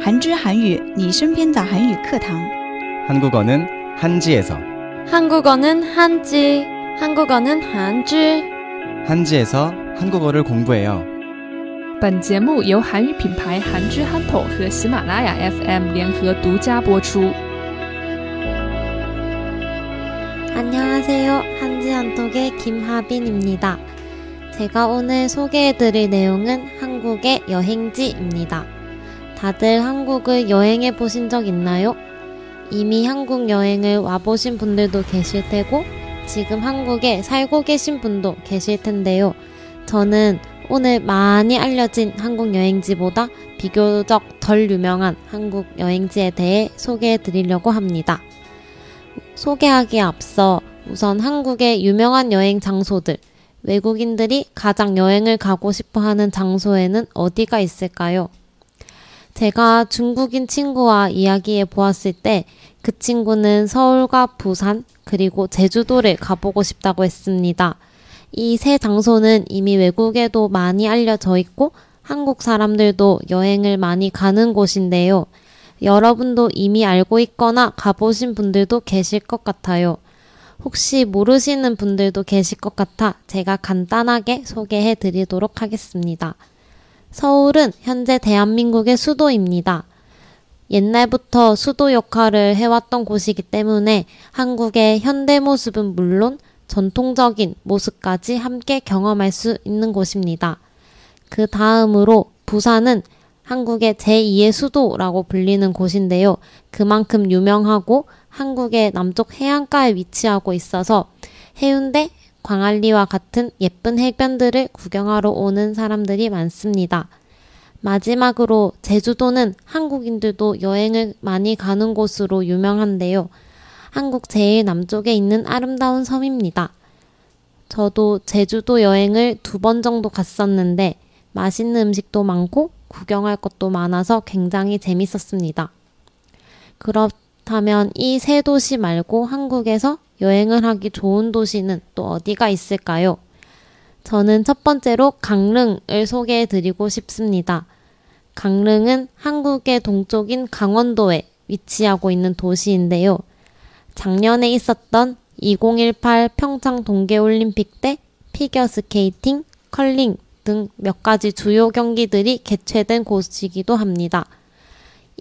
韩之韩语你身边的韩语课堂 한국어는 한지에서 한국어는 한지, 한국어는 한지. 한지에서 한국어를 공부해요. 本节目由韩语品牌韩之憨头和喜马拉雅 FM 联合独家播出。 안녕하세요. 한지한톡의 김하빈입니다. 제가 오늘 소개해드릴 내용은 한국의 여행지입니다. 다들 한국을 여행해 보신 적 있나요? 이미 한국 여행을 와보신 분들도 계실 테고, 지금 한국에 살고 계신 분도 계실 텐데요. 저는 오늘 많이 알려진 한국 여행지보다 비교적 덜 유명한 한국 여행지에 대해 소개해 드리려고 합니다. 소개하기에 앞서 우선 한국의 유명한 여행 장소들, 외국인들이 가장 여행을 가고 싶어 하는 장소에는 어디가 있을까요? 제가 중국인 친구와 이야기해 보았을 때 그 친구는 서울과 부산 그리고 제주도를 가보고 싶다고 했습니다. 이 세 장소는 이미 외국에도 많이 알려져 있고 한국 사람들도 여행을 많이 가는 곳인데요. 여러분도 이미 알고 있거나 가보신 분들도 계실 것 같아요. 혹시 모르시는 분들도 계실 것 같아 제가 간단하게 소개해 드리도록 하겠습니다. 서울은 현재 대한민국의 수도입니다. 옛날부터 수도 역할을 해왔던 곳이기 때문에 한국의 현대 모습은 물론 전통적인 모습까지 함께 경험할 수 있는 곳입니다. 그 다음으로 부산은 한국의 제2의 수도라고 불리는 곳인데요. 그만큼 유명하고 한국의 남쪽 해안가에 위치하고 있어서 해운대, 광안리와 같은 예쁜 해변들을 구경하러 오는 사람들이 많습니다. 마지막으로 제주도는 한국인들도 여행을 많이 가는 곳으로 유명한데요. 한국 제일 남쪽에 있는 아름다운 섬입니다. 저도 제주도 여행을 두 번 정도 갔었는데 맛있는 음식도 많고 구경할 것도 많아서 굉장히 재밌었습니다. 그렇다면 이 세 도시 말고 한국에서 여행을 하기 좋은 도시는 또 어디가 있을까요? 저는 첫 번째로 강릉을 소개해 드리고 싶습니다. 강릉은 한국의 동쪽인 강원도에 위치하고 있는 도시인데요. 작년에 있었던 2018 평창 동계올림픽 때 피겨 스케이팅, 컬링 등 몇 가지 주요 경기들이 개최된 곳이기도 합니다.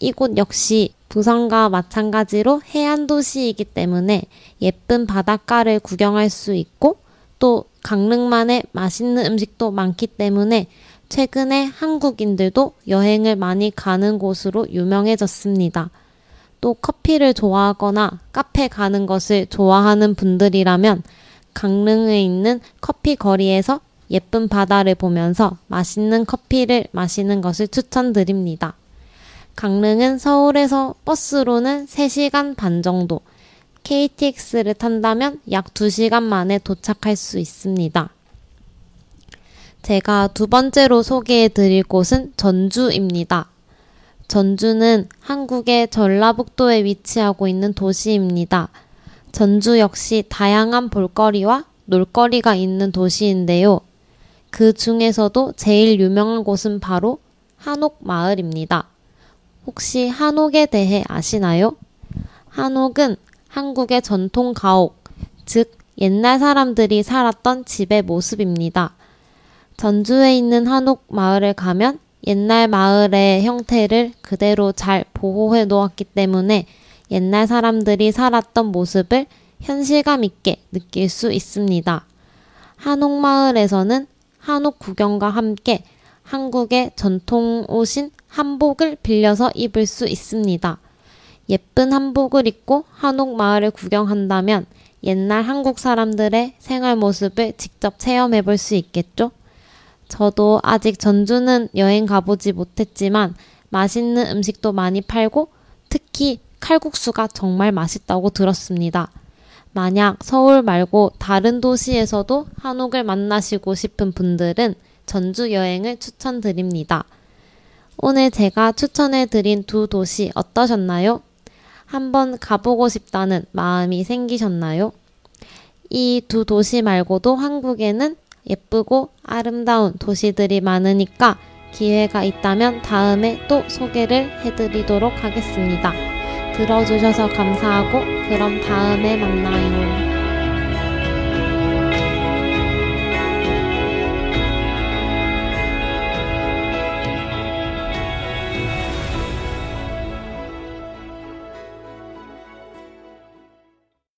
이곳 역시 부산과 마찬가지로 해안 도시이기 때문에 예쁜 바닷가를 구경할 수 있고 또 강릉만의 맛있는 음식도 많기 때문에 최근에 한국인들도 여행을 많이 가는 곳으로 유명해졌습니다. 또 커피를 좋아하거나 카페 가는 것을 좋아하는 분들이라면 강릉에 있는 커피 거리에서 예쁜 바다를 보면서 맛있는 커피를 마시는 것을 추천드립니다. 강릉은 서울에서 버스로는 3시간 반 정도, KTX를 탄다면 약 2시간 만에 도착할 수 있습니다. 제가 두 번째로 소개해 드릴 곳은 전주입니다. 전주는 한국의 전라북도에 위치하고 있는 도시입니다. 전주 역시 다양한 볼거리와 놀거리가 있는 도시인데요. 그 중에서도 제일 유명한 곳은 바로 한옥 마을입니다. 혹시 한옥에 대해 아시나요? 한옥은 한국의 전통 가옥, 즉 옛날 사람들이 살았던 집의 모습입니다. 전주에 있는 한옥 마을에 가면 옛날 마을의 형태를 그대로 잘 보호해 놓았기 때문에 옛날 사람들이 살았던 모습을 현실감 있게 느낄 수 있습니다. 한옥 마을에서는 한옥 구경과 함께 한국의 전통 옷인 한복을 빌려서 입을 수 있습니다. 예쁜 한복을 입고 한옥 마을을 구경한다면 옛날 한국 사람들의 생활 모습을 직접 체험해 볼 수 있겠죠? 저도 아직 전주는 여행 가보지 못했지만 맛있는 음식도 많이 팔고 특히 칼국수가 정말 맛있다고 들었습니다. 만약 서울 말고 다른 도시에서도 한옥을 만나시고 싶은 분들은 전주 여행을 추천드립니다. 오늘 제가 추천해 드린 두 도시 어떠셨나요? 한번 가보고 싶다는 마음이 생기셨나요? 이 두 도시 말고도 한국에는 예쁘고 아름다운 도시들이 많으니까 기회가 있다면 다음에 또 소개를 해드리도록 하겠습니다. 들어주셔서 감사하고 그럼 다음에 만나요.